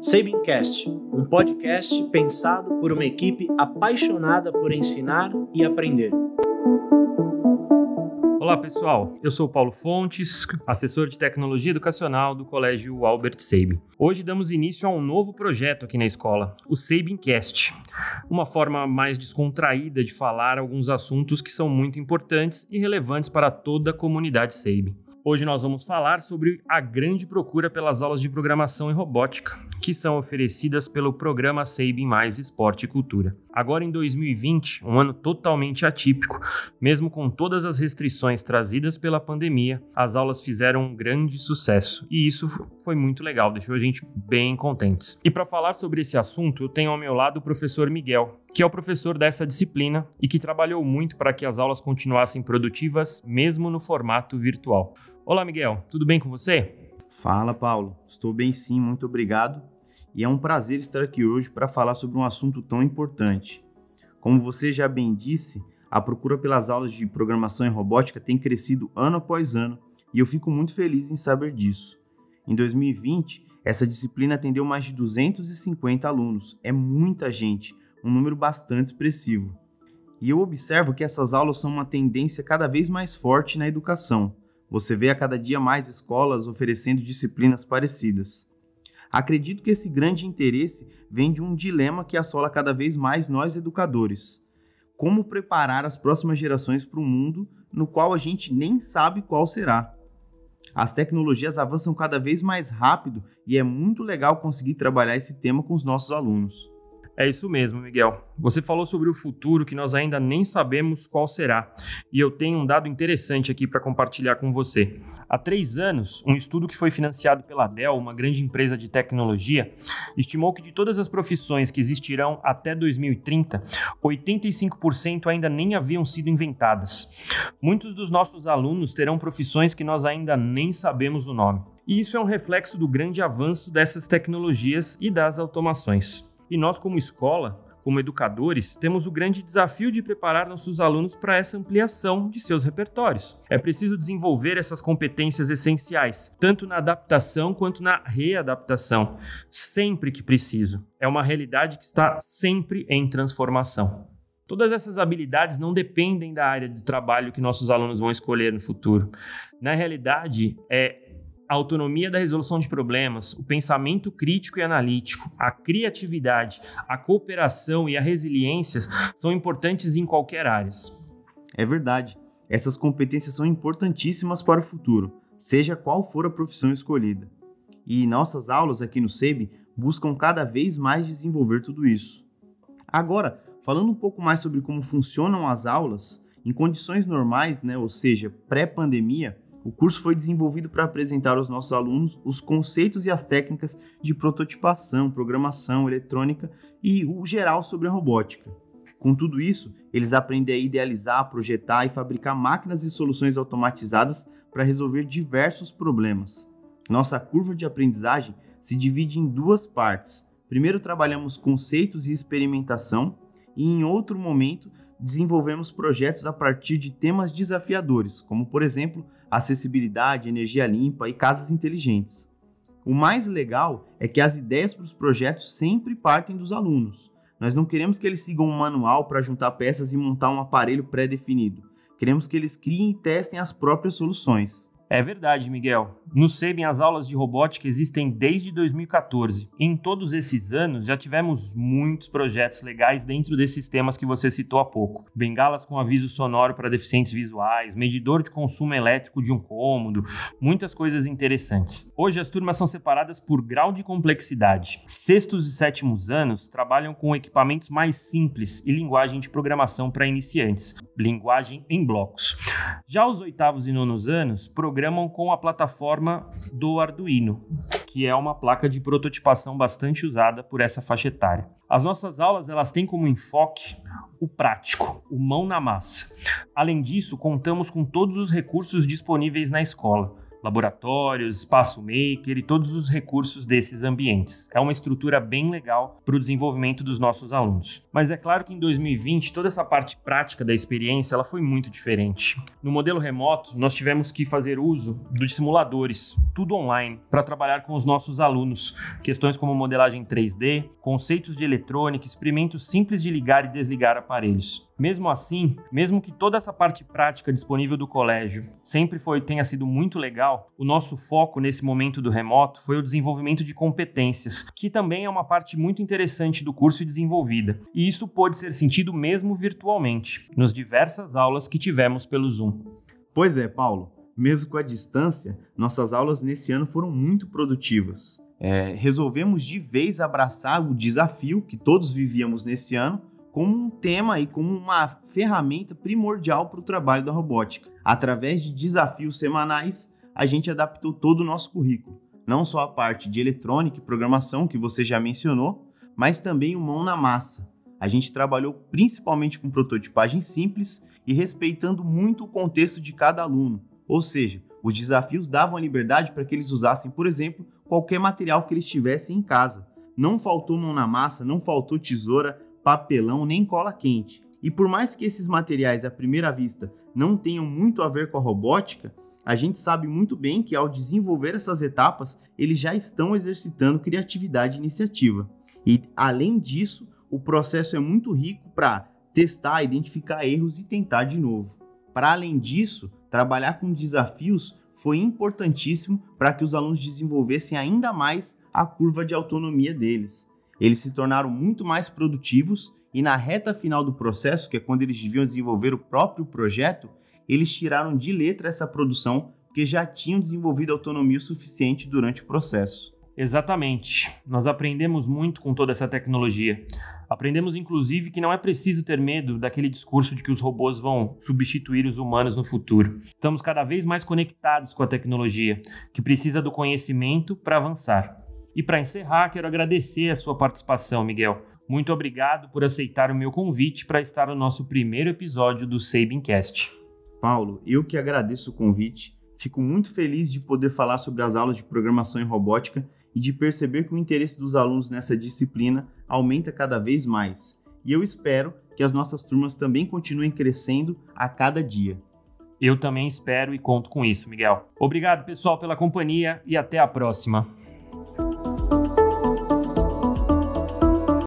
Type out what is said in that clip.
Sabincast, um podcast pensado por uma equipe apaixonada por ensinar e aprender. Olá pessoal, eu sou Paulo Fontes, assessor de tecnologia educacional do Colégio Albert Sabin. Hoje damos início a um novo projeto aqui na escola, o Sabincast, uma forma mais descontraída de falar alguns assuntos que são muito importantes e relevantes para toda a comunidade Sabin. Hoje nós vamos falar sobre a grande procura pelas aulas de programação e robótica, que são oferecidas pelo programa Sabin Mais Esporte e Cultura. Agora em 2020, um ano totalmente atípico, mesmo com todas as restrições trazidas pela pandemia, as aulas fizeram um grande sucesso e isso foi muito legal, deixou a gente bem contentes. E para falar sobre esse assunto, eu tenho ao meu lado o professor Miguel, que é o professor dessa disciplina e que trabalhou muito para que as aulas continuassem produtivas, mesmo no formato virtual. Olá, Miguel, tudo bem com você? Fala, Paulo. Estou bem sim, muito obrigado. E é um prazer estar aqui hoje para falar sobre um assunto tão importante. Como você já bem disse, a procura pelas aulas de programação e robótica tem crescido ano após ano e eu fico muito feliz em saber disso. Em 2020, essa disciplina atendeu mais de 250 alunos. É muita gente, um número bastante expressivo. E eu observo que essas aulas são uma tendência cada vez mais forte na educação. Você vê a cada dia mais escolas oferecendo disciplinas parecidas. Acredito que esse grande interesse vem de um dilema que assola cada vez mais nós educadores. Como preparar as próximas gerações para um mundo no qual a gente nem sabe qual será? As tecnologias avançam cada vez mais rápido e é muito legal conseguir trabalhar esse tema com os nossos alunos. É isso mesmo, Miguel. Você falou sobre o futuro que nós ainda nem sabemos qual será. E eu tenho um dado interessante aqui para compartilhar com você. Há três anos, um estudo que foi financiado pela Dell, uma grande empresa de tecnologia, estimou que de todas as profissões que existirão até 2030, 85% ainda nem haviam sido inventadas. Muitos dos nossos alunos terão profissões que nós ainda nem sabemos o nome. E isso é um reflexo do grande avanço dessas tecnologias e das automações. E nós, como escola, como educadores, temos o grande desafio de preparar nossos alunos para essa ampliação de seus repertórios. É preciso desenvolver essas competências essenciais, tanto na adaptação quanto na readaptação, sempre que preciso. É uma realidade que está sempre em transformação. Todas essas habilidades não dependem da área de trabalho que nossos alunos vão escolher no futuro. Na realidade, é a autonomia da resolução de problemas, o pensamento crítico e analítico, a criatividade, a cooperação e a resiliência são importantes em qualquer área. É verdade. Essas competências são importantíssimas para o futuro, seja qual for a profissão escolhida. E nossas aulas aqui no SEB buscam cada vez mais desenvolver tudo isso. Agora, falando um pouco mais sobre como funcionam as aulas, em condições normais, né, ou seja, pré-pandemia, o curso foi desenvolvido para apresentar aos nossos alunos os conceitos e as técnicas de prototipação, programação, eletrônica e o geral sobre a robótica. Com tudo isso, eles aprendem a idealizar, projetar e fabricar máquinas e soluções automatizadas para resolver diversos problemas. Nossa curva de aprendizagem se divide em duas partes. Primeiro trabalhamos conceitos e experimentação, e em outro momento desenvolvemos projetos a partir de temas desafiadores, como por exemplo acessibilidade, energia limpa e casas inteligentes. O mais legal é que as ideias para os projetos sempre partem dos alunos. Nós não queremos que eles sigam um manual para juntar peças e montar um aparelho pré-definido. Queremos que eles criem e testem as próprias soluções. É verdade, Miguel. No SEBEN, as aulas de robótica existem desde 2014. Em todos esses anos, já tivemos muitos projetos legais dentro desses temas que você citou há pouco. Bengalas com aviso sonoro para deficientes visuais, medidor de consumo elétrico de um cômodo, muitas coisas interessantes. Hoje, as turmas são separadas por grau de complexidade. Sextos e sétimos anos trabalham com equipamentos mais simples e linguagem de programação para iniciantes, linguagem em blocos. Já os oitavos e nonos anos programam com a plataforma forma do Arduino, que é uma placa de prototipação bastante usada por essa faixa etária. As nossas aulas elas têm como enfoque o prático, o mão na massa. Além disso, contamos com todos os recursos disponíveis na escola laboratórios, espaço maker e todos os recursos desses ambientes. É uma estrutura bem legal para o desenvolvimento dos nossos alunos. Mas é claro que em 2020 toda essa parte prática da experiência ela foi muito diferente. No modelo remoto, nós tivemos que fazer uso dos simuladores, tudo online, para trabalhar com os nossos alunos. Questões como modelagem 3D, conceitos de eletrônica, experimentos simples de ligar e desligar aparelhos. Mesmo assim, mesmo que toda essa parte prática disponível do colégio sempre foi tenha sido muito legal, o nosso foco nesse momento do remoto foi o desenvolvimento de competências, que também é uma parte muito interessante do curso desenvolvida. E isso pôde ser sentido mesmo virtualmente, nas diversas aulas que tivemos pelo Zoom. Pois é, Paulo. Mesmo com a distância, nossas aulas nesse ano foram muito produtivas. É, resolvemos de vez abraçar o desafio que todos vivíamos nesse ano como um tema e como uma ferramenta primordial para o trabalho da robótica. Através de desafios semanais, a gente adaptou todo o nosso currículo, não só a parte de eletrônica e programação que você já mencionou, mas também o mão na massa. A gente trabalhou principalmente com prototipagem simples e respeitando muito o contexto de cada aluno, ou seja, os desafios davam a liberdade para que eles usassem, por exemplo, qualquer material que eles tivessem em casa. Não faltou mão na massa, não faltou tesoura, papelão nem cola quente. E por mais que esses materiais à primeira vista não tenham muito a ver com a robótica, a gente sabe muito bem que ao desenvolver essas etapas, eles já estão exercitando criatividade e iniciativa. E além disso, o processo é muito rico para testar, identificar erros e tentar de novo. Para além disso, trabalhar com desafios foi importantíssimo para que os alunos desenvolvessem ainda mais a curva de autonomia deles. Eles se tornaram muito mais produtivos e na reta final do processo, que é quando eles deviam desenvolver o próprio projeto, eles tiraram de letra essa produção porque já tinham desenvolvido autonomia o suficiente durante o processo. Exatamente. Nós aprendemos muito com toda essa tecnologia. Aprendemos, inclusive, que não é preciso ter medo daquele discurso de que os robôs vão substituir os humanos no futuro. Estamos cada vez mais conectados com a tecnologia, que precisa do conhecimento para avançar. E para encerrar, quero agradecer a sua participação, Miguel. Muito obrigado por aceitar o meu convite para estar no nosso primeiro episódio do Sabincast. Paulo, eu que agradeço o convite. Fico muito feliz de poder falar sobre as aulas de programação e robótica e de perceber que o interesse dos alunos nessa disciplina aumenta cada vez mais. E eu espero que as nossas turmas também continuem crescendo a cada dia. Eu também espero e conto com isso, Miguel. Obrigado, pessoal, pela companhia e até a próxima.